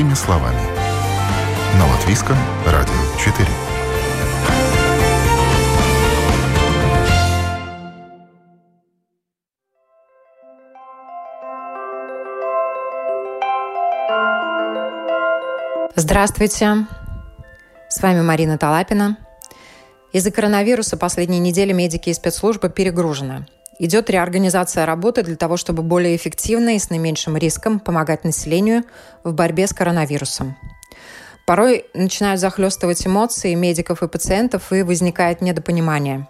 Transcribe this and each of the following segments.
Простыми словами. На Латвийском радио 4. Здравствуйте. С вами Марина Талапина. Из-за коронавируса последние недели медики и спецслужбы перегружены. Идет реорганизация работы для того, чтобы более эффективно и с наименьшим риском помогать населению в борьбе с коронавирусом. Порой начинают захлестывать эмоции медиков и пациентов, и возникает недопонимание.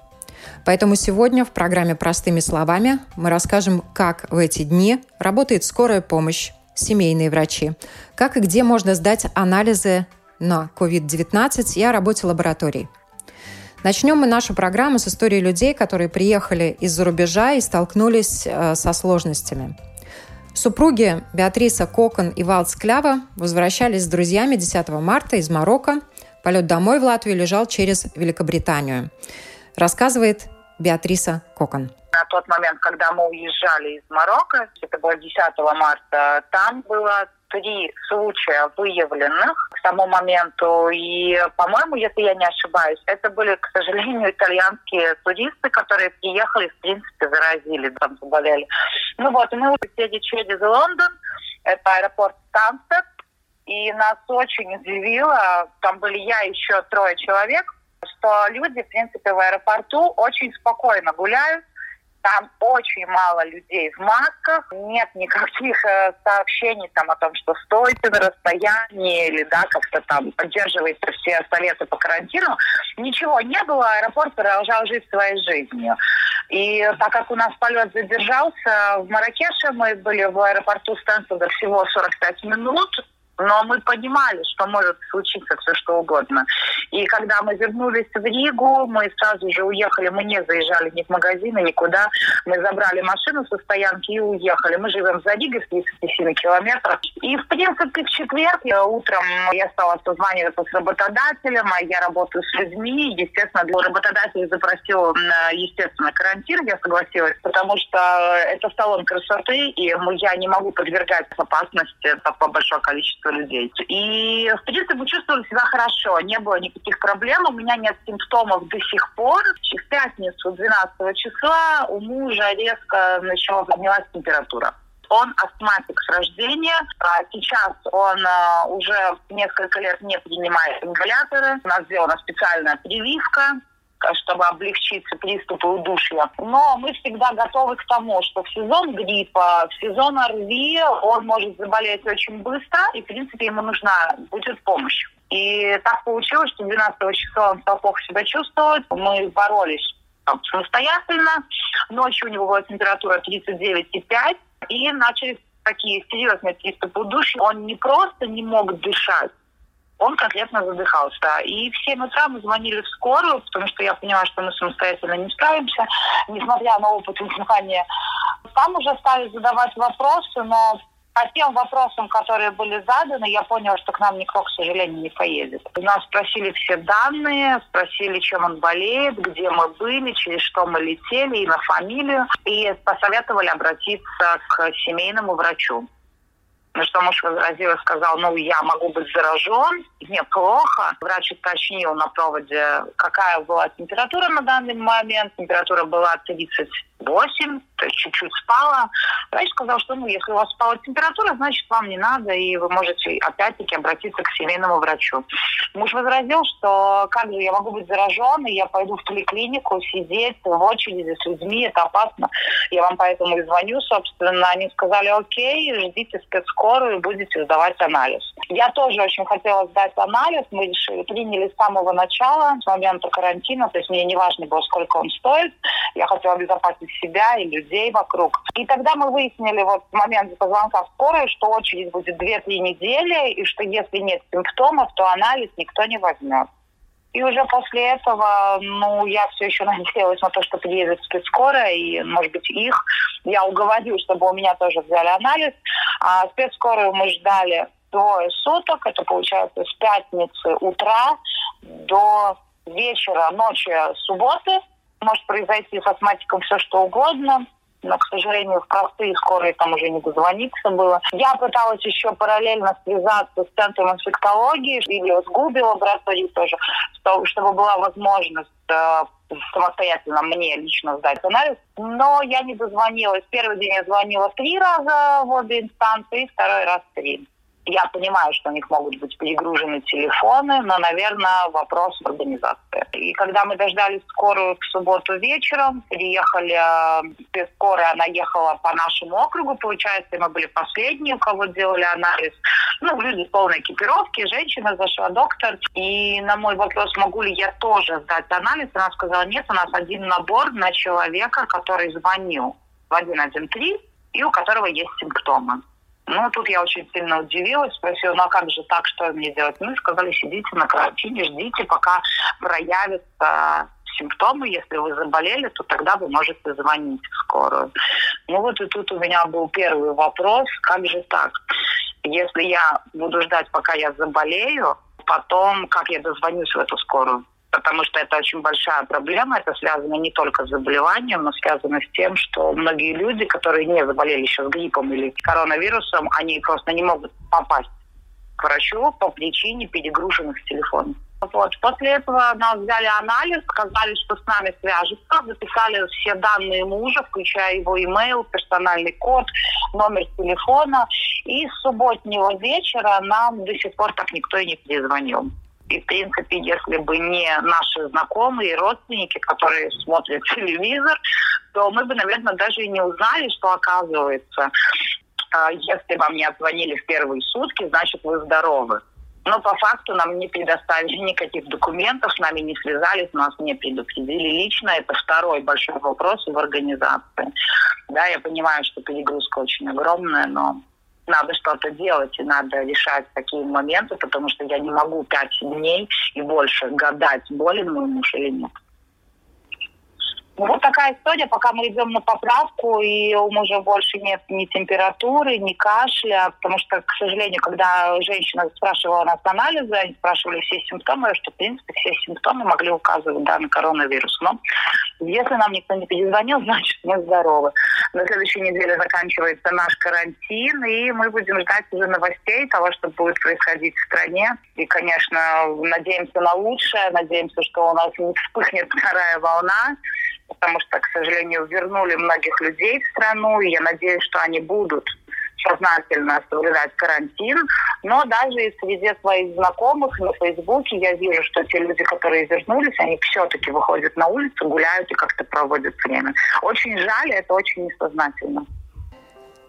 Поэтому сегодня в программе «Простыми словами» мы расскажем, как в эти дни работает скорая помощь, семейные врачи, как и где можно сдать анализы на COVID-19 и о работе лабораторий – Начнем мы нашу программу с истории людей, которые приехали из-за рубежа и столкнулись э, со сложностями. Супруги Беатриса Кокон и Валц Клява возвращались с друзьями 10 марта из Марокко. Полет домой в Латвию лежал через Великобританию. Рассказывает Беатриса Кокон. На тот момент, когда мы уезжали из Марокко, это было 10 марта, там было три случая выявленных к тому моменту. И, по-моему, если я не ошибаюсь, это были, к сожалению, итальянские туристы, которые приехали, в принципе, заразили, там заболели. Ну вот, мы улетели через Лондон, это аэропорт Станстед, и нас очень удивило, там были я и еще трое человек, что люди, в принципе, в аэропорту очень спокойно гуляют, там очень мало людей в масках, нет никаких э, сообщений там о том, что стойте на расстоянии или да, как-то там поддерживайте все советы по карантину. Ничего не было, аэропорт продолжал жить своей жизнью. И так как у нас полет задержался в Маракеше, мы были в аэропорту Стэнфорда всего 45 минут, но мы понимали, что может случиться все что угодно. И когда мы вернулись в Ригу, мы сразу же уехали, мы не заезжали ни в магазины, никуда. Мы забрали машину со стоянки и уехали. Мы живем за Ригой в 37 километрах. И, в принципе, в четверг я утром я стала созваниваться с работодателем, а я работаю с людьми. Естественно, для работодателя запросил, естественно, карантин. Я согласилась, потому что это салон красоты, и я не могу подвергать опасности такое большое количество людей. И, в принципе, чувствовали себя хорошо, не было никаких проблем, у меня нет симптомов до сих пор. В пятницу 12 числа у мужа резко начала поднялась температура. Он астматик с рождения. А сейчас он а, уже несколько лет не принимает ингаляторы. У нас сделана специальная прививка чтобы облегчить приступы удушья. Но мы всегда готовы к тому, что в сезон гриппа, в сезон ОРВИ он может заболеть очень быстро, и, в принципе, ему нужна будет помощь. И так получилось, что 12 числа он стал плохо себя чувствовать. Мы боролись самостоятельно. Ночью у него была температура 39,5. И начались такие серьезные приступы удушья. Он не просто не мог дышать, он конкретно задыхался. И в 7 утра мы звонили в скорую, потому что я поняла, что мы самостоятельно не справимся, несмотря на опыт дыхания. Там уже стали задавать вопросы, но по тем вопросам, которые были заданы, я поняла, что к нам никто, к сожалению, не поедет. У нас спросили все данные, спросили, чем он болеет, где мы были, через что мы летели, имя, фамилию, и посоветовали обратиться к семейному врачу. На что муж возразил и сказал, ну, я могу быть заражен, мне плохо. Врач уточнил на проводе, какая была температура на данный момент. Температура была 38, то есть чуть-чуть спала. Врач сказал, что, ну, если у вас спала температура, значит, вам не надо, и вы можете опять-таки обратиться к семейному врачу. Муж возразил, что как же я могу быть заражен, и я пойду в поликлинику сидеть в очереди с людьми, это опасно. Я вам поэтому и звоню, собственно. Они сказали, окей, ждите спецкурс скорую и будете сдавать анализ. Я тоже очень хотела сдать анализ. Мы решили, приняли с самого начала, с момента карантина. То есть мне не важно было, сколько он стоит. Я хотела обезопасить себя и людей вокруг. И тогда мы выяснили вот в момент звонка в скорую, что очередь будет 2-3 недели, и что если нет симптомов, то анализ никто не возьмет. И уже после этого, ну, я все еще надеялась на то, что приедет спецскорая, и, может быть, их. Я уговорю, чтобы у меня тоже взяли анализ. А спецскорую мы ждали двое суток. Это, получается, с пятницы утра до вечера, ночи субботы. Может произойти с астматиком все что угодно. но, к сожалению, в простые скорые там уже не дозвониться было. Я пыталась еще параллельно связаться с центром инфектологии или с ГУБИ лабораторией тоже, чтобы была возможность э, самостоятельно мне лично сдать анализ. Но я не дозвонилась. Первый день я звонила три раза в обе инстанции, второй раз три. Я понимаю, что у них могут быть перегружены телефоны, но, наверное, вопрос в организации. И когда мы дождались скорую в субботу вечером, приехали, э, скорая, она ехала по нашему округу, получается, мы были последние, у кого делали анализ. Ну, люди в полной экипировке, женщина зашла, доктор. И на мой вопрос, могу ли я тоже сдать анализ, она сказала, нет, у нас один набор на человека, который звонил в 113 и у которого есть симптомы. Ну, тут я очень сильно удивилась, спросила, ну а как же так, что мне делать? Ну, сказали, сидите на карантине, ждите, пока проявятся симптомы. Если вы заболели, то тогда вы можете звонить в скорую. Ну вот и тут у меня был первый вопрос, как же так? Если я буду ждать, пока я заболею, потом как я дозвонюсь в эту скорую? Потому что это очень большая проблема. Это связано не только с заболеванием, но связано с тем, что многие люди, которые не заболели еще гриппом или коронавирусом, они просто не могут попасть к врачу по причине перегруженных телефонов. Вот. После этого нас взяли анализ, сказали, что с нами свяжутся, записали все данные мужа, включая его имейл, персональный код, номер телефона. И с субботнего вечера нам до сих пор так никто и не перезвонил. И, в принципе, если бы не наши знакомые и родственники, которые смотрят телевизор, то мы бы, наверное, даже и не узнали, что оказывается, а, если вам не отзвонили в первые сутки, значит, вы здоровы. Но по факту нам не предоставили никаких документов, с нами не связались, нас не предупредили лично. Это второй большой вопрос в организации. Да, я понимаю, что перегрузка очень огромная, но надо что-то делать и надо решать такие моменты, потому что я не могу пять дней и больше гадать, болен мой муж или нет. Ну, вот такая история, пока мы идем на поправку, и у мужа больше нет ни температуры, ни кашля, потому что, к сожалению, когда женщина спрашивала нас анализы, они спрашивали все симптомы, что, в принципе, все симптомы могли указывать да, на коронавирус. Но если нам никто не перезвонил, значит, мы здоровы. На следующей неделе заканчивается наш карантин, и мы будем ждать уже новостей того, что будет происходить в стране. И, конечно, надеемся на лучшее, надеемся, что у нас не вспыхнет вторая волна, потому что, к сожалению, вернули многих людей в страну, и я надеюсь, что они будут сознательно соблюдать карантин. Но даже и среди своих знакомых на Фейсбуке я вижу, что те люди, которые вернулись, они все-таки выходят на улицу, гуляют и как-то проводят время. Очень жаль, это очень несознательно.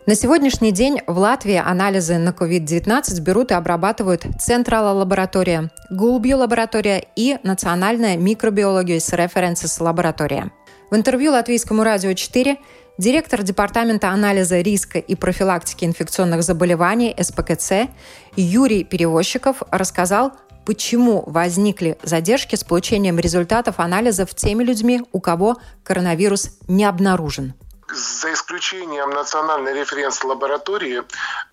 На сегодняшний день в Латвии анализы на COVID-19 берут и обрабатывают Централа лаборатория, Гулбью лаборатория и Национальная микробиология с референсис лаборатория. В интервью Латвийскому радио 4 директор Департамента анализа риска и профилактики инфекционных заболеваний СПКЦ Юрий Перевозчиков рассказал, почему возникли задержки с получением результатов анализов теми людьми, у кого коронавирус не обнаружен. За исключением национальной референс-лаборатории,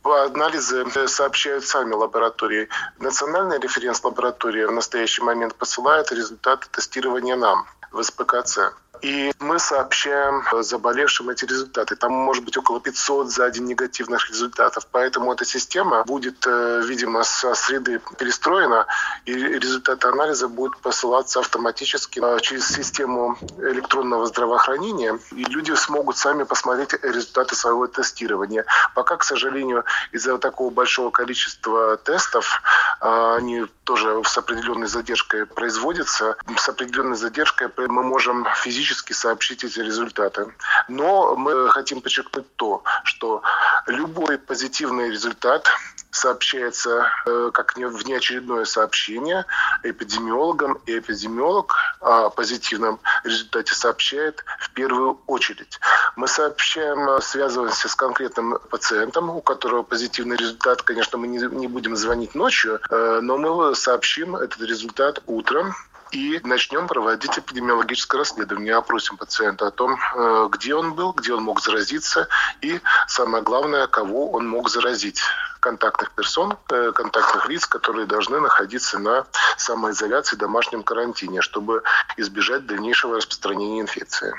анализы сообщают сами лаборатории. Национальная референс-лаборатория в настоящий момент посылает результаты тестирования нам в СПКЦ. И мы сообщаем заболевшим эти результаты. Там может быть около 500 за день негативных результатов. Поэтому эта система будет, э, видимо, со среды перестроена, и результаты анализа будут посылаться автоматически э, через систему электронного здравоохранения, и люди смогут сами посмотреть результаты своего тестирования. Пока, к сожалению, из-за такого большого количества тестов, э, они тоже с определенной задержкой производятся, с определенной задержкой мы можем физически физически сообщить эти результаты. Но мы хотим подчеркнуть то, что любой позитивный результат сообщается э, как внеочередное сообщение эпидемиологам, и эпидемиолог о позитивном результате сообщает в первую очередь. Мы сообщаем, э, связываемся с конкретным пациентом, у которого позитивный результат. Конечно, мы не, не будем звонить ночью, э, но мы сообщим этот результат утром и начнем проводить эпидемиологическое расследование. Опросим пациента о том, э, где он был, где он мог заразиться и, самое главное, кого он мог заразить. Контактных персон, э, контактных лиц, которые должны находиться на самоизоляции, домашнем карантине, чтобы избежать дальнейшего распространения инфекции.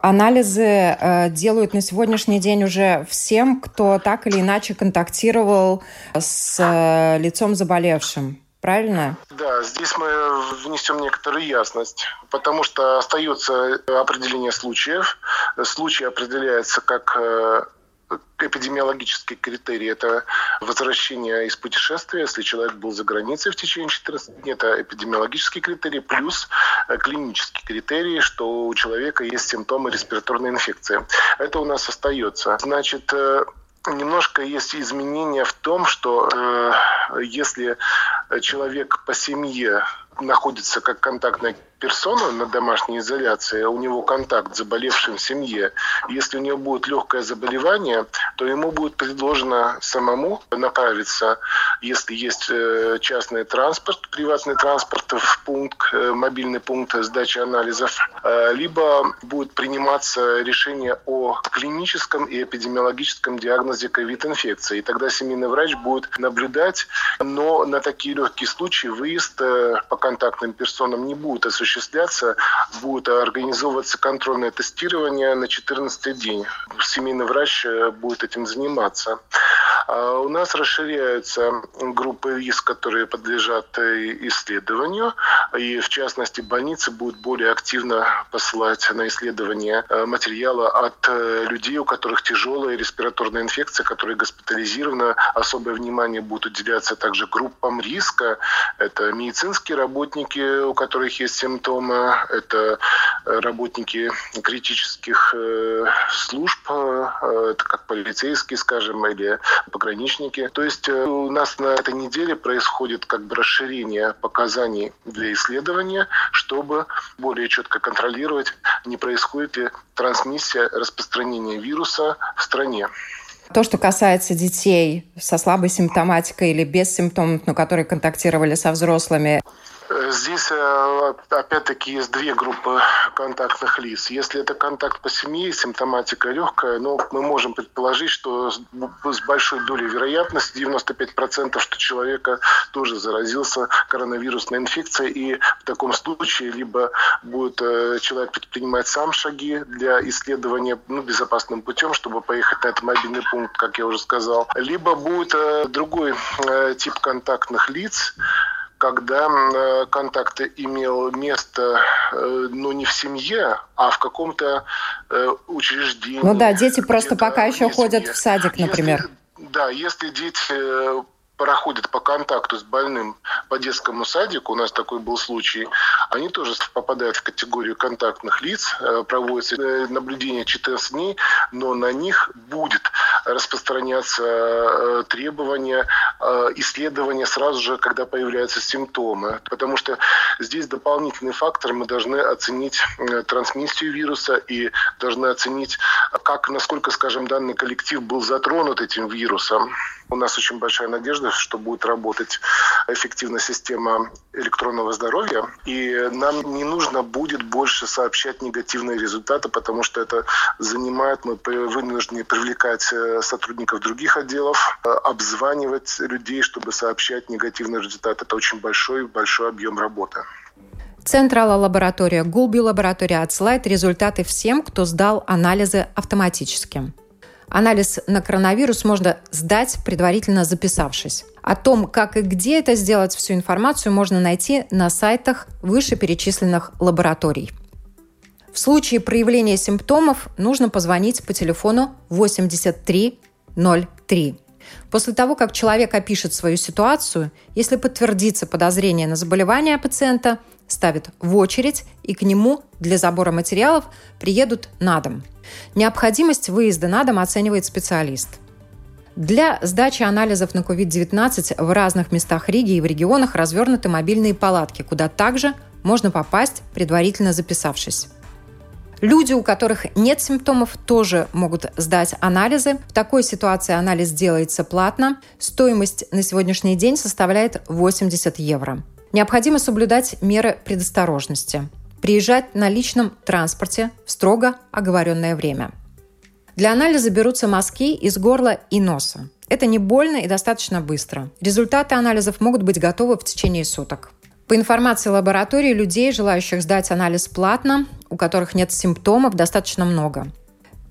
Анализы э, делают на сегодняшний день уже всем, кто так или иначе контактировал с лицом заболевшим. Правильно? Да, здесь мы внесем некоторую ясность, потому что остается определение случаев. Случай определяется как э, эпидемиологический критерий – это возвращение из путешествия, если человек был за границей в течение 14 дней. Это эпидемиологический критерий, плюс э, клинический критерий, что у человека есть симптомы респираторной инфекции. Это у нас остается. Значит, э, немножко есть изменения в том, что э, если человек по семье находится как контактная персона на домашней изоляции, у него контакт с заболевшим в семье, если у него будет легкое заболевание, то ему будет предложено самому направиться, если есть э, частный транспорт, приватный транспорт в пункт, э, мобильный пункт сдачи анализов, э, либо будет приниматься решение о клиническом и эпидемиологическом диагнозе ковид-инфекции. И тогда семейный врач будет наблюдать, но на такие легкие случаи выезд по контактным персонам не будет осуществляться осуществляться, будет организовываться контрольное тестирование на 14 день. Семейный врач э, будет этим заниматься. А у нас расширяются группы риск, которые подлежат э, исследованию. И в частности, больницы будут более активно посылать на исследование э, материала от людей, у которых тяжелая респираторная инфекция, которые госпитализированы. Особое внимание будет уделяться также группам риска. Это медицинские работники, у которых есть симптомы это э, работники критических э, служб, э, это как полицейские, скажем, или пограничники. То есть у нас на этой неделе происходит как бы расширение показаний для исследования, чтобы более четко контролировать, не происходит ли трансмиссия распространения вируса в стране. То, что касается детей со слабой симптоматикой или без симптомов, но которые контактировали со взрослыми, Здесь э, опять-таки есть две группы контактных лиц. Если это контакт по семье, симптоматика легкая, но мы можем предположить, что с большой долей вероятности, 95%, что человека тоже заразился коронавирусной инфекцией. И в таком случае либо будет э, человек предпринимать сам шаги для исследования ну, безопасным путем, чтобы поехать на этот мобильный пункт, как я уже сказал, либо будет э, другой тип контактных лиц, когда э, контакт имел место, э, ну, не в семье, а в каком-то э, учреждении. Ну да, дети просто пока еще ходят в садик, например. Если, да, если дети проходят по контакту с больным по детскому садику, у нас такой был случай, они тоже попадают в категорию контактных лиц, э, проводится э, наблюдение 14 дней, но на них будет распространяться э, требования исследования сразу же, когда появляются симптомы. Потому что здесь дополнительный фактор, мы должны оценить трансмиссию вируса и должны оценить, как, насколько, скажем, данный коллектив был затронут этим вирусом. У нас очень большая надежда, что будет работать эффективная система электронного здоровья, и нам не нужно будет больше сообщать негативные результаты, потому что это занимает, мы вынуждены привлекать э, сотрудников других отделов, э, обзванивать людей, чтобы сообщать негативные результаты. Это очень большой, большой объем работы. Централа лаборатория Гулби лаборатория отсылает результаты всем, кто сдал анализы автоматически. Анализ на коронавирус можно сдать, предварительно записавшись. О том, как и где это сделать, всю информацию можно найти на сайтах вышеперечисленных лабораторий. В случае проявления симптомов нужно позвонить по телефону 8303. После того, как человек опишет свою ситуацию, если подтвердится подозрение на заболевание пациента, ставят в очередь и к нему для забора материалов приедут на дом. Необходимость выезда на дом оценивает специалист. Для сдачи анализов на COVID-19 в разных местах Риги и в регионах развернуты мобильные палатки, куда также можно попасть, предварительно записавшись. Люди, у которых нет симптомов, тоже могут сдать анализы. В такой ситуации анализ делается платно. Стоимость на сегодняшний день составляет 80 евро. Необходимо соблюдать меры предосторожности. Приезжать на личном транспорте в строго оговоренное время. Для анализа берутся мазки из горла и носа. Это не больно и достаточно быстро. Результаты анализов могут быть готовы в течение суток. По информации лаборатории, людей, желающих сдать анализ платно, у которых нет симптомов, достаточно много.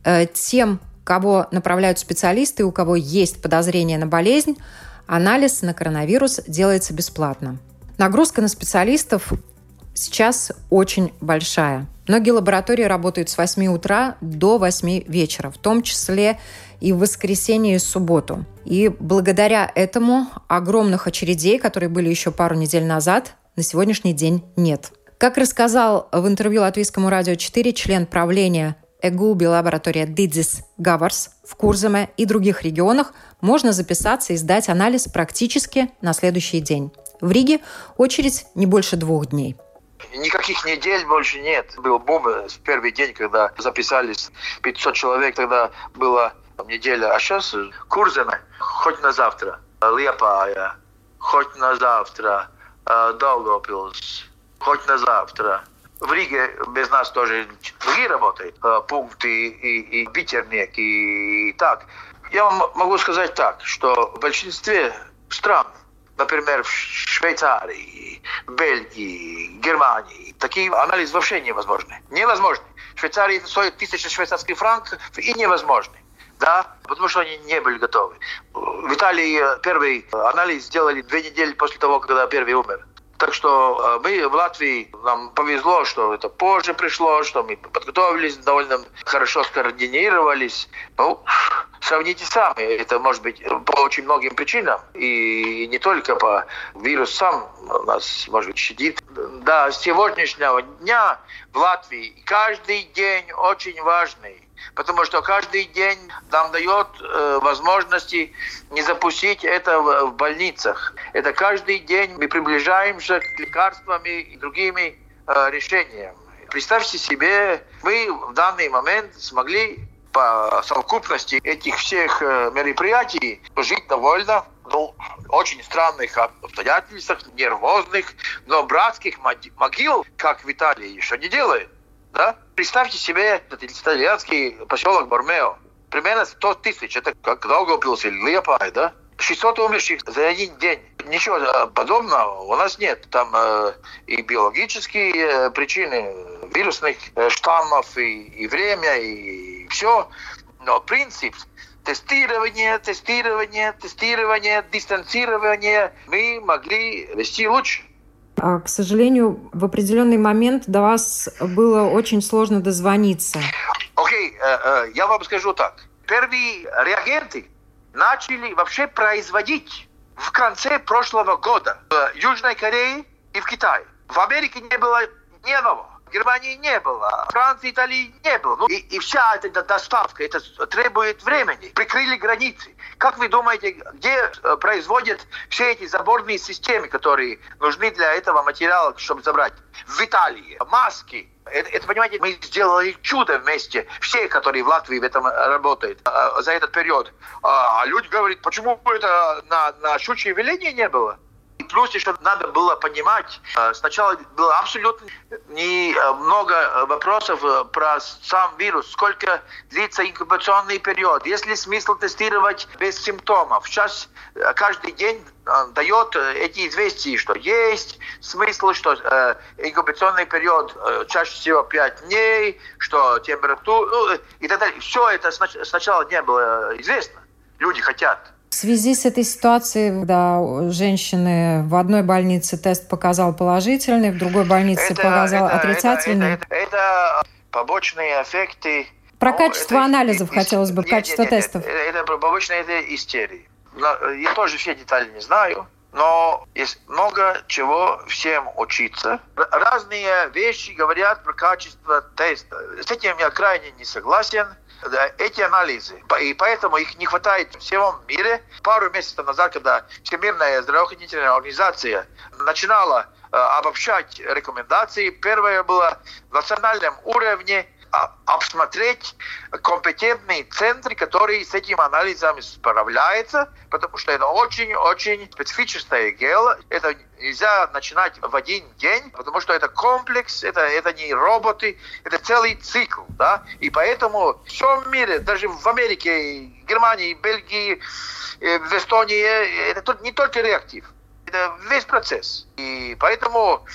Э, тем, кого направляют специалисты, у кого есть подозрение на болезнь, анализ на коронавирус делается бесплатно. Нагрузка на специалистов сейчас очень большая. Многие лаборатории работают с 8 утра до 8 вечера, в том числе и в воскресенье и субботу. И благодаря этому огромных очередей, которые были еще пару недель назад, на сегодняшний день нет. Как рассказал в интервью Латвийскому радио 4 член правления ЭГУБИ лаборатория Дидзис Гаварс в Курзаме и других регионах, можно записаться и сдать анализ практически на следующий день. В Риге очередь не больше двух дней. Никаких недель больше нет. Был бум в первый день, когда записались 500 человек, тогда была неделя. А сейчас Курземе, хоть на завтра. Лепая, хоть на завтра. Долгопилс, хоть на завтра. В Риге без нас тоже другие работают, пункты и, и битерник, и, и так. Я вам могу сказать так, что в большинстве стран например, в Швейцарии, Бельгии, Германии, такие анализы вообще невозможны. Невозможны. В Швейцарии стоит тысяча швейцарских франков и невозможны. Да, потому что они не были готовы. В Италии первый анализ сделали две недели после того, когда первый умер. Так что э, мы в Латвии, нам повезло, что это позже пришло, что мы подготовились, довольно хорошо скоординировались. Ну, сравните сами, это может быть по очень многим причинам. И не только по вирус сам нас, может быть, щадит. С сегодняшнего дня в Латвии каждый день очень важный потому что каждый день нам дает э, возможности не запустить это в, в больницах. Это каждый день мы приближаемся к лекарствам и другими э, решениям. Представьте себе, мы в данный момент смогли по совокупности этих всех э, мероприятий жить довольно ну, очень странных обстоятельствах, нервозных, но братских могил, как в Италии, еще не делает. Да? Представьте себе этот итальянский поселок Бормео. Примерно 100 тысяч. Это как Долгопилс или Лепай, да? 600 умерших за один день. Ничего э, подобного у нас нет. Там э, и биологические э, причины вирусных э, штаммов, и, и время, и, и все. Но принцип тестирование, тестирование, тестирование, дистанцирование мы могли вести лучше. А, к сожалению, в определенный момент до вас было очень сложно дозвониться. Окей, okay, э, uh, я вам скажу так. Первые реагенты начали вообще производить в конце прошлого года в Южной Корее и в Китае. В Америке не было ни одного. Германии не было, Франции, Италии не было. Ну, и, и вся эта доставка, это требует времени. Прикрыли границы. Как вы думаете, где э, производят все эти заборные системы, которые нужны для этого материала, чтобы забрать? В Италии. Маски. Это, это, понимаете, мы сделали чудо вместе, все, которые в Латвии в этом работают э, за этот период. А, а люди говорят, почему это на, на щучье веление не было? Плюс еще надо было понимать, э, сначала было абсолютно не э, много э, вопросов про сам вирус, сколько длится инкубационный период, есть ли смысл тестировать без симптомов. Сейчас каждый день дает эти известия, что есть смысл, что инкубационный период чаще всего 5 дней, что температура ну, и так далее. Все это сначала не было известно. Люди хотят связи с этой ситуацией, когда женщины в одной больнице тест показал положительный, в другой больнице это, показал это, отрицательный. Это, это, это побочные эффекты. Про ну, качество это, анализов и, хотелось бы, нет, качество нет, нет, тестов. Это, это побочные это истерии. Я тоже все детали не знаю, но есть много чего всем учиться. Разные вещи говорят про качество теста. С этим я крайне не согласен эти анализы. И поэтому их не хватает в всем мире. Пару месяцев назад, когда Всемирная здравоохранительная организация начинала э, обобщать рекомендации, первое было в национальном уровне обсмотреть компетентные центры, которые с этим анализом справляются, потому что это очень-очень специфическое дело. Это нельзя начинать в один день, потому что это комплекс, это, это не роботы, это целый цикл, да, и поэтому в всем мире, даже в Америке, Германии, Бельгии, э, в Эстонии, это тут не только реактив, это весь процесс. И поэтому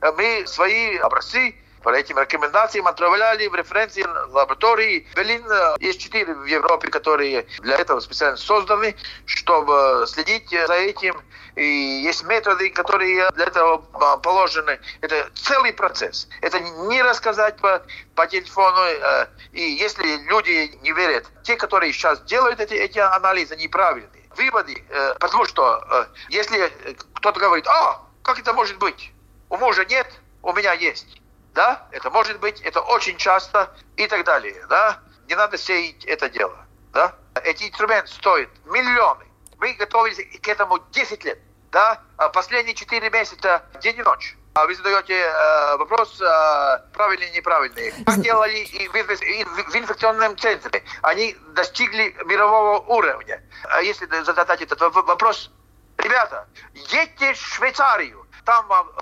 мы свои образцы По этим рекомендациям отправляли в референции лаборатории. Берлин есть четыре в Европе, которые для этого специально созданы, чтобы следить за этим. И есть методы, которые для этого положены. Это целый процесс. Это не рассказать по, по телефону. И если люди не верят, те, которые сейчас делают эти, эти анализы, неправильные. Выводы, потому что если кто-то говорит, а, как это может быть? У мужа нет, у меня есть да, это может быть, это очень часто и так далее, да. Не надо сеять это дело, да. Эти инструменты стоят миллионы. Мы готовились к этому 10 лет, да. А последние 4 месяца день и ночь. А вы задаете э, вопрос э, правильный или неправильный. Как делали и в, и в инфекционном центре. Они достигли мирового уровня. А если задать этот вопрос, ребята, едьте в Швейцарию, там вам э,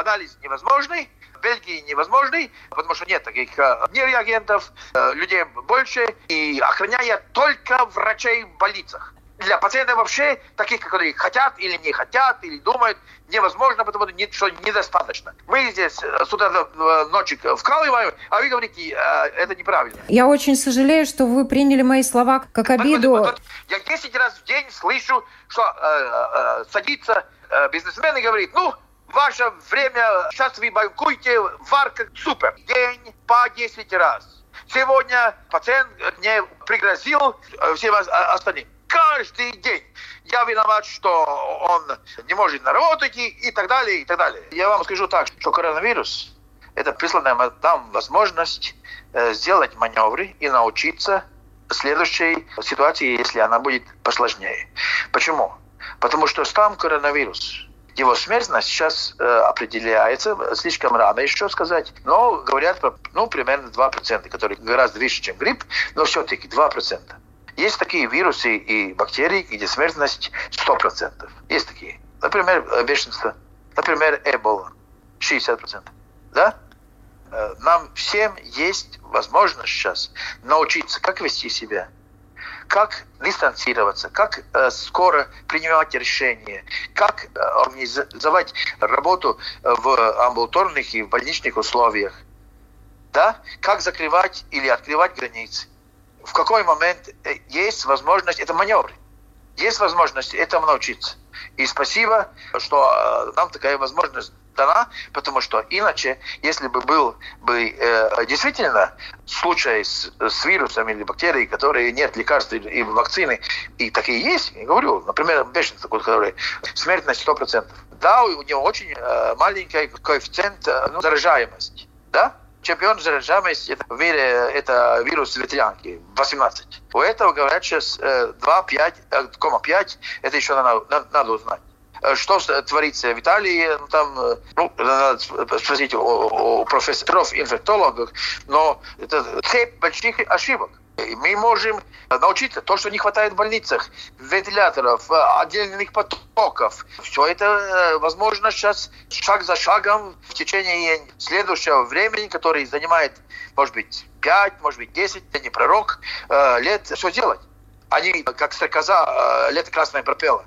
анализ невозможный, в Бельгии невозможный, потому что нет таких э, ни реагентов, э, людей больше, и охраняя только врачей в больницах. Для пациентов вообще, таких, которые хотят или не хотят, или думают, невозможно, потому что недостаточно. Мы здесь э, с утра до ночи вкалываем, а вы говорите, это неправильно. Я очень сожалею, что вы приняли мои слова как обиду. Я 10 раз в день слышу, что э, э, садится бизнесмен и говорит, ну, Ваше время, сейчас вы банкуете, варка супер. День по 10 раз. Сегодня пациент мне пригрозил э, всем остальным. Каждый день я виноват, что он не может наработать и, и так далее, и так далее. Я вам скажу так, что коронавирус – это присланная нам возможность э, сделать маневры и научиться следующей ситуации, если она будет посложнее. Почему? Потому что сам коронавирус его смертность сейчас э, определяется, слишком рано еще сказать, но говорят ну, примерно 2%, которые гораздо выше, чем грипп, но все-таки 2%. Есть такие вирусы и бактерии, где смертность 100%. Есть такие. Например, э, бешенство. Например, эбола. 60%. Да? Э, нам всем есть возможность сейчас научиться, как вести себя, как дистанцироваться, как э, скоро принимать решения, как э, организовать работу э, в амбулаторных и в больничных условиях, да, как закрывать или открывать границы. В какой момент э, есть возможность, это маневры, есть возможность этому научиться. И спасибо, что э, нам такая возможность дана, потому что иначе, если бы был бы э, действительно случай с, с вирусом или бактерией, которые нет лекарств и вакцины, и такие есть, я говорю, например, бешенство, который смертность 100%. Да, у него очень э, маленький коэффициент э, ну, заражаемости, да? Чемпион заражаемости в мире это вирус ветрянки, 18. У этого говорят сейчас 2,5, э, 5, э, это еще надо, надо узнать. Э, что творится в Италии, ну, там, э, ну, надо спросить у, у профессоров, инфектологов, но это цепь больших ошибок. Мы можем научиться то, что не хватает в больницах, вентиляторов, отдельных потоков. Все это возможно сейчас шаг за шагом в течение следующего времени, который занимает, может быть, 5, может быть, 10, я не пророк, э, лет все делать. Они, как стрекоза, лето красное пропела.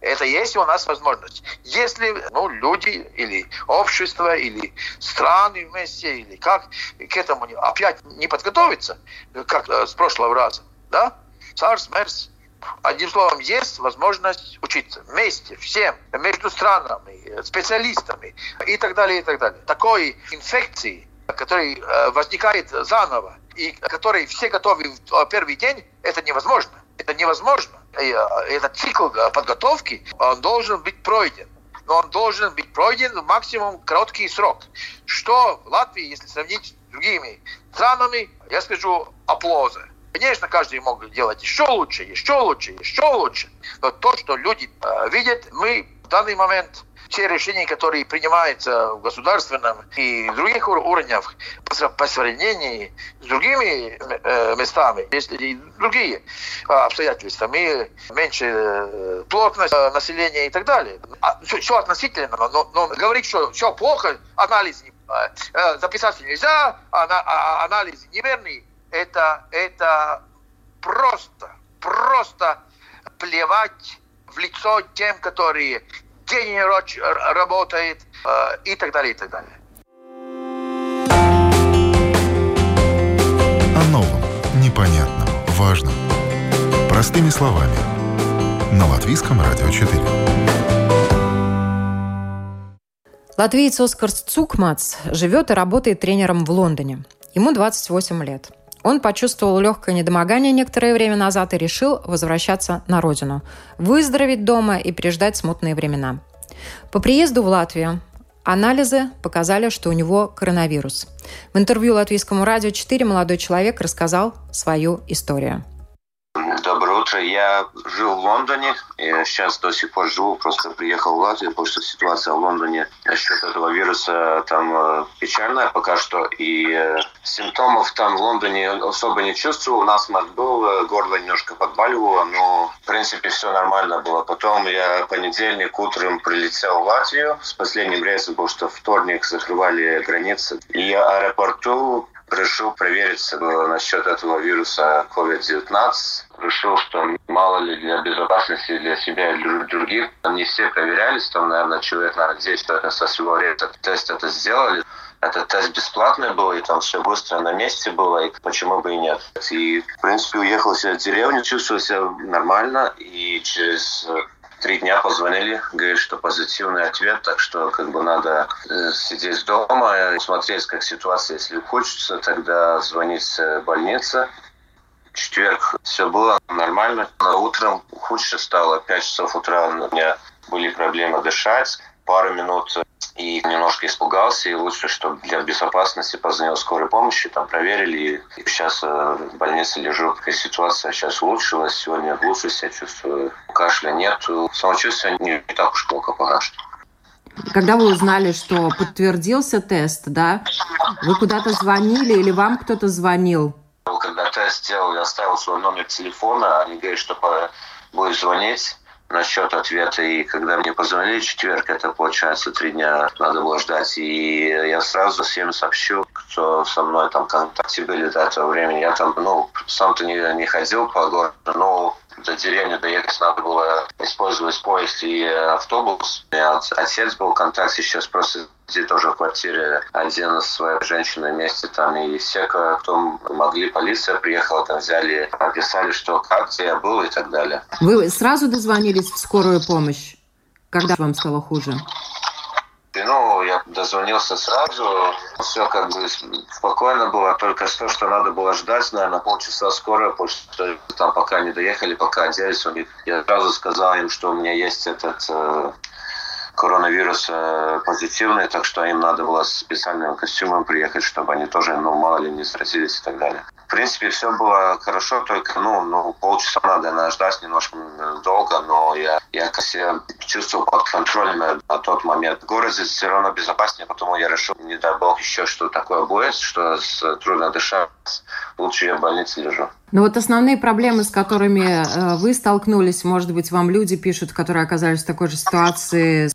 Это есть у нас возможность. Если ну, люди или общество, или страны вместе, или как к этому опять не подготовиться, как э, с прошлого раза, да? Царс, Мерс, Одним словом, есть возможность учиться вместе, всем, между странами, специалистами и так далее, и так далее. Такой инфекции, который э, возникает заново, и который все готовы в первый день, это невозможно. Это невозможно. Э, этот цикл э, подготовки, он должен быть пройден. Но он должен быть пройден в максимум короткий срок. Что в Латвии, если сравнить с другими странами, я скажу, аплозы. Конечно, каждый мог делать еще лучше, еще лучше, еще лучше. Но то, что люди э, видят, мы в данный момент все решения, которые принимаются в государственном и других уровнях по сравнению с другими э, местами, есть и другие а, обстоятельства, мы меньше э, плотность э, населения и так далее. А, все, все относительно, но, но говорить, что все плохо, анализ записать нельзя, а, анализ неверный, это, это просто, просто плевать в лицо тем, которые день и ночь э, работает э, и так далее, и так далее. О новом, непонятном, важном. Простыми словами. На Латвийском радио 4. Латвиец Оскар Цукмац живет и работает тренером в Лондоне. Ему 28 лет. Он почувствовал легкое недомогание некоторое время назад и решил возвращаться на родину, выздороветь дома и переждать смутные времена. По приезду в Латвию Анализы показали, что у него коронавирус. В интервью Латвийскому радио 4 молодой человек рассказал свою историю. Утро. Я жил в Лондоне. Я сейчас до сих пор живу. Просто приехал в Латвию, потому что ситуация в Лондоне насчет этого вируса там э, печальная пока что. И э, симптомов там в Лондоне особо не чувствовал. У нас был, э, горло немножко подбаливало, но в принципе все нормально было. Потом я понедельник утром прилетел в Латвию с последним рейсом, потому что вторник закрывали границы. И аэропорту решил провериться насчет этого вируса COVID-19. Решил, что мало ли для безопасности для себя и для других. Не все проверялись, там, наверное, человек, наверное, 10 со своего времени тест это сделали. Этот тест бесплатный был, и там все быстро на месте было, и почему бы и нет. И, в принципе, уехал в деревню, чувствовал себя нормально, и через три дня позвонили, говорят, что позитивный ответ, так что как бы надо э, сидеть дома и смотреть, как ситуация, если хочется, тогда звонить в больнице. четверг все было нормально. Но утром худше стало. Пять часов утра у меня были проблемы дышать. Пару минут и немножко испугался, и лучше, чтобы для безопасности позвонил скорой помощи, там проверили, и сейчас э, в больнице лежу. Такая ситуация сейчас улучшилась, сегодня лучше себя чувствую, кашля нет, самочувствие не, так уж плохо пока что. Когда вы узнали, что подтвердился тест, да, вы куда-то звонили или вам кто-то звонил? Когда тест сделал, я оставил свой номер телефона, они говорят, что будешь звонить насчет ответа. И когда мне позвонили в четверг, это получается три дня надо было ждать. И я сразу всем сообщу, кто со мной там в контакте были до этого времени. Я там, ну, сам-то не, не ходил по городу, но до деревни доехать надо было использовать поезд и автобус. У меня отец был в контакте, сейчас просто где тоже в квартире один с своей женщиной вместе там, и все, кто могли, полиция приехала, там взяли, описали, что как, где я был и так далее. Вы сразу дозвонились в скорую помощь, когда вам стало хуже? Ну, я дозвонился сразу, все как бы спокойно было, только то, что надо было ждать, наверное, полчаса потому что там пока не доехали, пока оделись, я сразу сказал им, что у меня есть этот э, коронавирус э, позитивный, так что им надо было с специальным костюмом приехать, чтобы они тоже, ну, мало ли, не заразились и так далее. В принципе, все было хорошо, только, ну, ну полчаса надо ждать немножко долго, но я, я себя чувствовал под контролем на тот момент. В городе все равно безопаснее, потому я решил, не дай бог, еще что такое будет, что трудно дышать, лучше я в больнице лежу. Ну вот основные проблемы, с которыми э, вы столкнулись, может быть, вам люди пишут, которые оказались в такой же ситуации,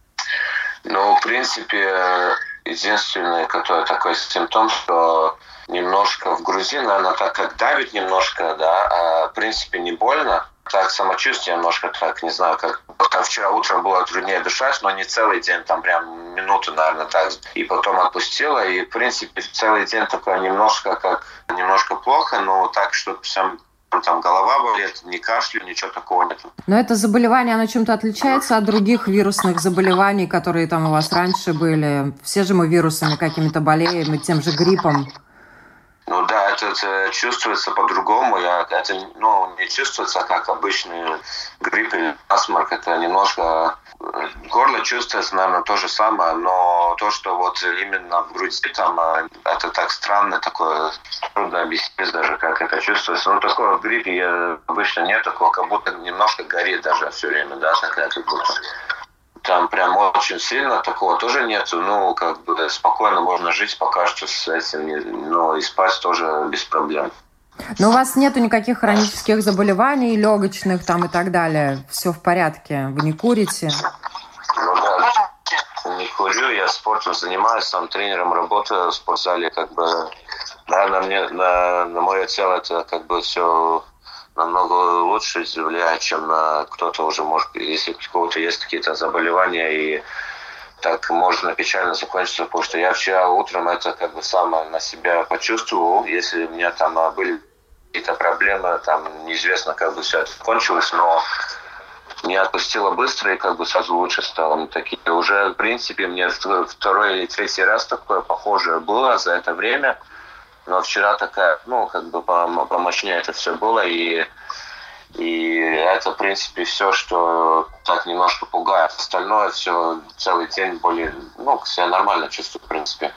ну, в принципе, единственный который такой симптом, что немножко в груди, наверное, так как давит немножко, да, а в принципе не больно. Так самочувствие немножко так, не знаю, как там вчера утром было труднее дышать, но не целый день, там прям минуту, наверное, так. И потом отпустила, и, в принципе, целый день такое немножко как, немножко плохо, но так, что прям там голова болит, не кашлю, ничего такого нет. Но это заболевание, оно чем-то отличается от других вирусных заболеваний, которые там у вас раньше были? Все же мы вирусами какими-то болеем, и тем же гриппом. Ну да, это, это чувствуется по-другому. Я, это ну, не чувствуется как обычный грипп или насморк. Это немножко... Горло чувствуется, наверное, то же самое, но то, что вот именно в груди там, а, это так странно, такое трудно объяснить даже, как это чувствуется. Ну, такого в гриппе я обычно нет такого, как будто немножко горит даже все время, да, такая как будто там прям очень сильно такого тоже нету. Ну, как бы спокойно можно жить пока что с этим, но и спать тоже без проблем. Но у вас нету никаких хронических заболеваний, легочных там и так далее. Все в порядке. Вы не курите? Ну да, не курю, я спортом занимаюсь, сам тренером работаю в спортзале, как бы, наверное, мне, на, на мое тело это как бы все намного лучше влияет, чем на кто-то уже может, если у кого-то есть какие-то заболевания и так можно печально закончиться, потому что я вчера утром это как бы сам на себя почувствовал, если у меня там были какие-то проблемы, там неизвестно, как бы все это кончилось, но не отпустила быстро и как бы сразу лучше стало. Ну, такие уже, в принципе, мне второй или третий раз такое похожее было за это время. Но вчера такая, ну, как бы помощнее это все было. И, и это, в принципе, все, что так немножко пугает. Остальное все целый день более, ну, себя нормально чувствую, в принципе.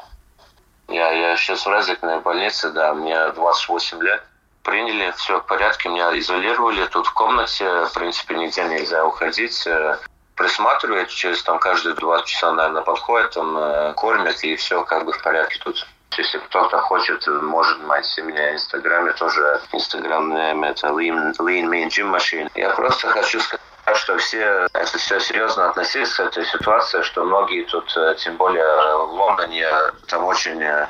Я, я сейчас в Резекной больнице, да, мне 28 лет приняли, все в порядке, меня изолировали тут в комнате, в принципе, нигде нельзя уходить. Э, присматривают, через там каждые два часа, наверное, подходят, там, э, кормят, и все как бы в порядке тут. Если кто-то хочет, может найти меня в Инстаграме, тоже Инстаграм это Lean, Lean Mean Gym Machine. Я просто хочу сказать, что все это все серьезно относились к этой ситуации, что многие тут, э, тем более в Лондоне, там очень э,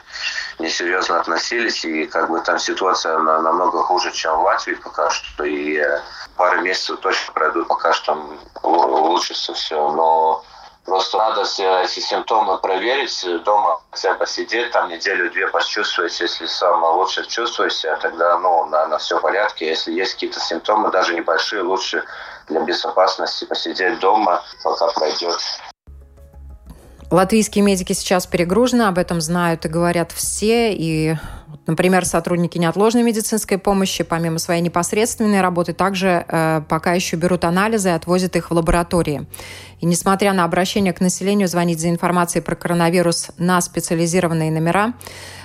несерьезно относились, и как бы там ситуация намного хуже, чем в Латвии пока что, и э, пару месяцев точно пройдут, пока что там улучшится все, но Просто надо все эти симптомы проверить, дома хотя бы сидеть, там неделю-две почувствовать, если сам лучше чувствуешь тогда, ну, на все в порядке. Если есть какие-то симптомы, даже небольшие, лучше для безопасности посидеть дома, пока пройдет. Латвийские медики сейчас перегружены, об этом знают и говорят все. И, например, сотрудники неотложной медицинской помощи, помимо своей непосредственной работы, также э, пока еще берут анализы и отвозят их в лаборатории. И несмотря на обращение к населению звонить за информацией про коронавирус на специализированные номера,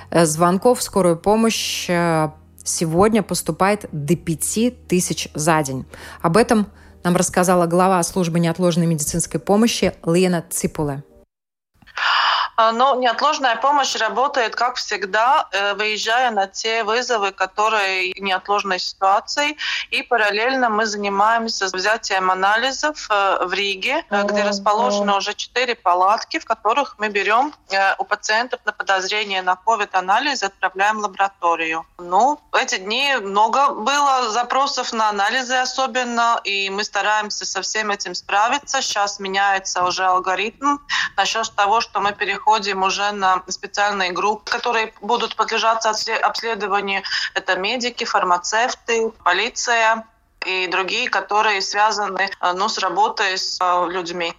э, звонков в скорую помощь э, сегодня поступает до 5 тысяч за день. Об этом нам рассказала глава службы неотложной медицинской помощи Лена Ципуле. А, но неотложная помощь работает, как всегда, э, выезжая на те вызовы, которые неотложной ситуации. И параллельно мы занимаемся взятием анализов э, в Риге, э, где расположены уже четыре палатки, в которых мы берем у пациентов на подозрение на COVID-анализ и отправляем в лабораторию. Ну, эти дни много было запросов на анализы особенно, и мы стараемся со всем этим справиться. Сейчас меняется уже алгоритм насчет того, что мы переходим переходим уже на специальные группы, которые будут подлежаться обследованию. Это медики, фармацевты, полиция и другие, которые связаны ну, с работой с э, людьми.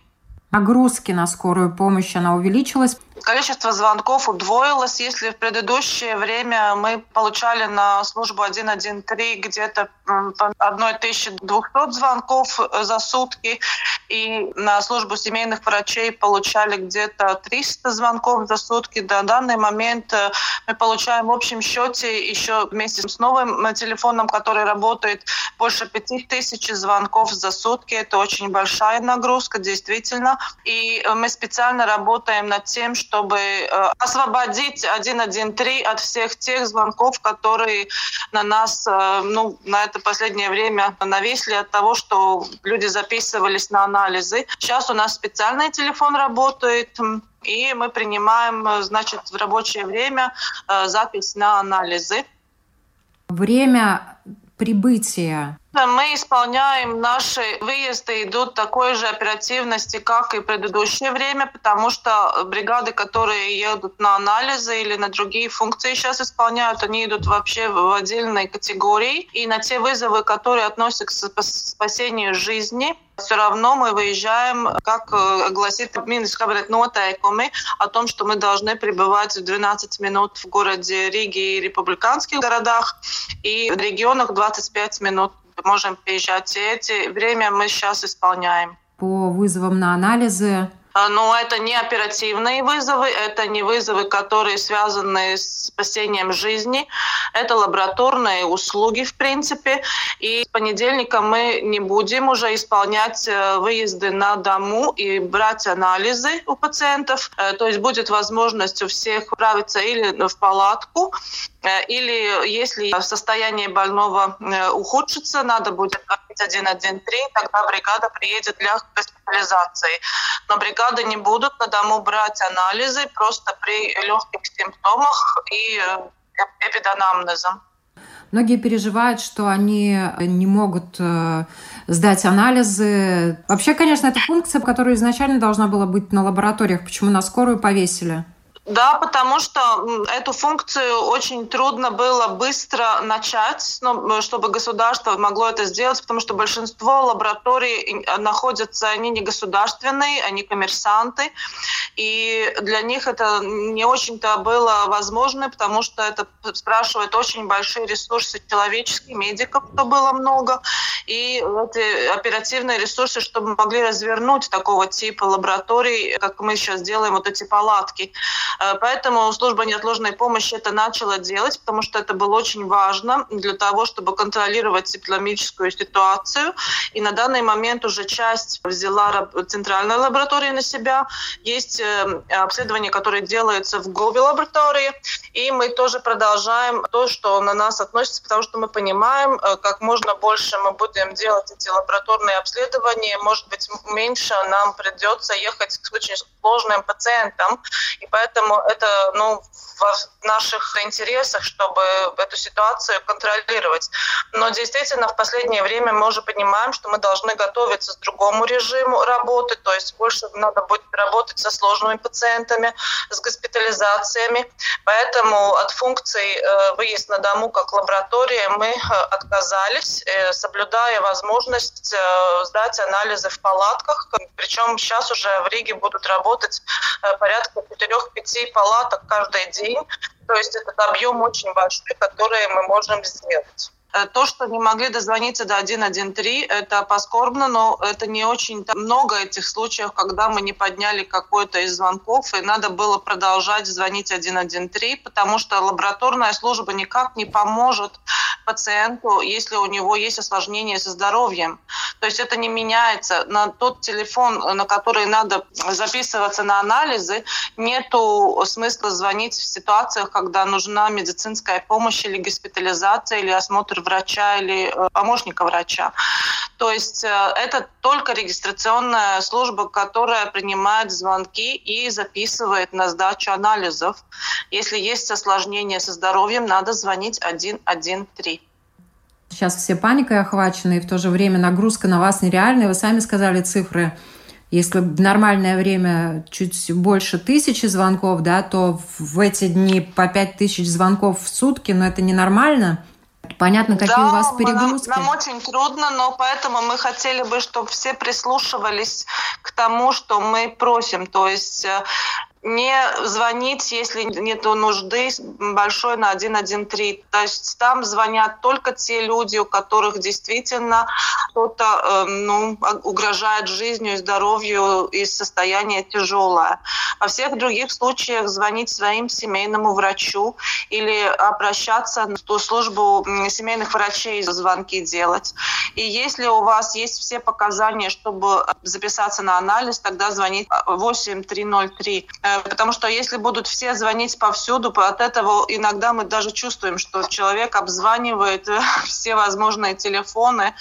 Нагрузки на скорую помощь, она увеличилась? Количество звонков удвоилось. Если в предыдущее время мы получали на службу 113 где-то 1200 звонков э, за сутки, и на службу семейных врачей получали где-то 300 звонков за сутки, до данный момент э, мы получаем в общем счете еще вместе с новым э, телефоном, который работает, больше 5000 звонков за сутки. Это очень большая нагрузка, действительно. И мы специально работаем над тем, чтобы э, освободить 113 от всех тех звонков, которые на нас, э, ну, на это последнее время навесли от того, что люди записывались на анализы. Сейчас у нас специальный телефон работает, и мы принимаем, э, значит, в рабочее время запись на анализы. Время прибытия мы исполняем наши выезды, идут такой же оперативности, как и предыдущее время, потому что бригады, которые едут на анализы или на другие функции сейчас исполняют, они идут вообще в отдельной категории. И на те вызовы, которые относятся к спасению жизни, все равно мы выезжаем, как э, гласит министр кабинет нотайками, о том, что мы должны пребывать в 12 минут в городе Риге и республиканских городах, и в регионах 25 минут можем приезжать. И эти время мы сейчас исполняем. По вызовам на анализы а, но это не оперативные вызовы, это не вызовы, которые связаны с спасением жизни. Это лабораторные услуги, в принципе. И с понедельника мы не будем уже исполнять э, выезды на дому и брать анализы у пациентов. Э, то есть будет возможность у всех отправиться или в палатку, или если состояние больного ухудшится, надо будет 113, тогда бригада приедет для госпитализации. Но бригады не будут на дому брать анализы просто при легких симптомах и э, эпиданамнезом. Многие переживают, что они не могут э, сдать анализы. Вообще, конечно, это функция, которая изначально должна была быть на лабораториях. Почему на скорую повесили? Да, потому что эту функцию очень трудно было быстро начать, чтобы государство могло это сделать, потому что большинство лабораторий находятся, они не государственные, они коммерсанты, и для них это не очень-то было возможно, потому что это спрашивает очень большие ресурсы человеческие, медиков, то было много, и эти оперативные ресурсы, чтобы могли развернуть такого типа лабораторий, как мы сейчас делаем, вот эти палатки. Э, поэтому служба неотложной помощи это начала делать, потому что это было очень важно для того, чтобы контролировать эпидемическую ситуацию. И на данный момент уже часть взяла центральная лаборатория на себя. Есть э, обследования, которые делаются в ГОБе лаборатории. И мы тоже продолжаем то, что на нас относится, потому что мы понимаем, э, как можно больше мы будем делать эти лабораторные обследования, может быть, меньше нам придется ехать к очень сложным пациентам. И поэтому это ну, в наших интересах, чтобы эту ситуацию контролировать. Но действительно, в последнее время мы уже понимаем, что мы должны готовиться к другому режиму работы, то есть больше надо будет работать со сложными пациентами, с госпитализациями. Поэтому от функций э, выезд на дому как лаборатория мы э, отказались, э, соблюдая возможность сдать анализы в палатках. Причем сейчас уже в Риге будут работать порядка 4-5 палаток каждый день. То есть этот объем очень большой, который мы можем сделать. Э, то, что не могли дозвониться до 113, это поскорбно, но это не очень много этих случаев, когда мы не подняли какой-то из звонков, и надо было продолжать звонить 113, потому что лабораторная служба никак не поможет пациенту, если у него есть осложнения со здоровьем. То есть это не меняется. На тот телефон, на который надо записываться на анализы, нету смысла звонить в ситуациях, когда нужна медицинская помощь или госпитализация, или осмотр врача или э, помощника врача. То есть э, это только регистрационная служба, которая принимает звонки и записывает на сдачу анализов. Если есть осложнения со здоровьем, надо звонить 113. Сейчас все паникой охвачены, и в то же время нагрузка на вас нереальная. Вы сами сказали цифры. Если в нормальное время чуть больше тысячи звонков, да, то в эти дни по пять тысяч звонков в сутки, но это ненормально. Понятно, какие да, у вас перегрузки. Нам, нам очень трудно, но поэтому мы хотели бы, чтобы все прислушивались к тому, что мы просим. То есть э, не звонить, если нет нужды большой на 113. То есть там звонят только те люди, у которых действительно что-то э, ну, угрожает жизнью здоровью и состояние тяжелое. Во всех других случаях звонить своим семейному врачу или обращаться в ту службу семейных врачей звонки делать. И если у вас есть все показания, чтобы записаться на анализ, тогда звонить 8303 потому что если будут все звонить повсюду, от этого иногда мы даже чувствуем, что человек обзванивает э, все возможные телефоны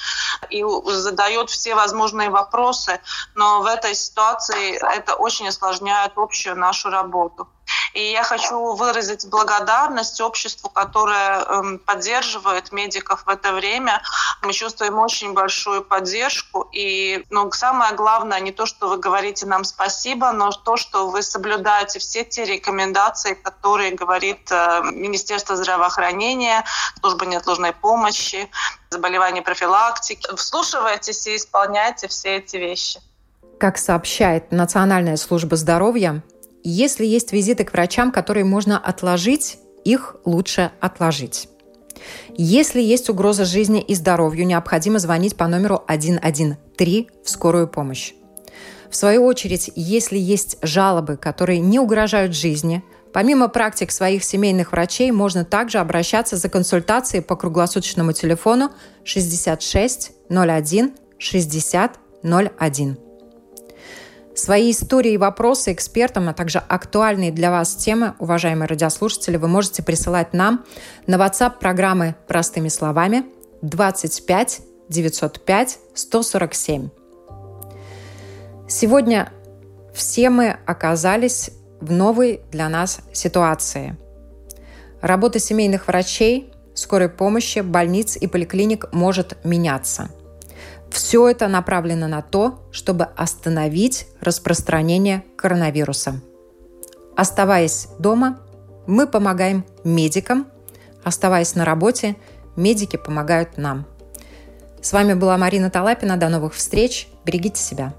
и задает все возможные вопросы, но в этой ситуации это очень осложняет общую нашу работу. И я хочу выразить благодарность обществу, которое эм, поддерживает медиков в это время. Мы чувствуем очень большую поддержку. И ну, самое главное не то, что вы говорите нам спасибо, но то, что вы соблюдаете все те рекомендации, которые говорит э, Министерство здравоохранения, служба неотложной помощи, заболевания профилактики. Вслушивайтесь и исполняйте все эти вещи. Как сообщает Национальная служба здоровья, если есть визиты к врачам, которые можно отложить, их лучше отложить. Если есть угроза жизни и здоровью, необходимо звонить по номеру 113 в скорую помощь. В свою очередь, если есть жалобы, которые не угрожают жизни, помимо практик своих семейных врачей, можно также обращаться за консультацией по круглосуточному телефону 66 01 60 01. Свои истории и вопросы экспертам, а также актуальные для вас темы, уважаемые радиослушатели, вы можете присылать нам на WhatsApp программы «Простыми словами» 25 905 147. Сегодня все мы оказались в новой для нас ситуации. Работа семейных врачей, скорой помощи, больниц и поликлиник может меняться – все это направлено на то, чтобы остановить распространение коронавируса. Оставаясь дома, мы помогаем медикам. Оставаясь на работе, медики помогают нам. С вами была Марина Талапина. До новых встреч. Берегите себя.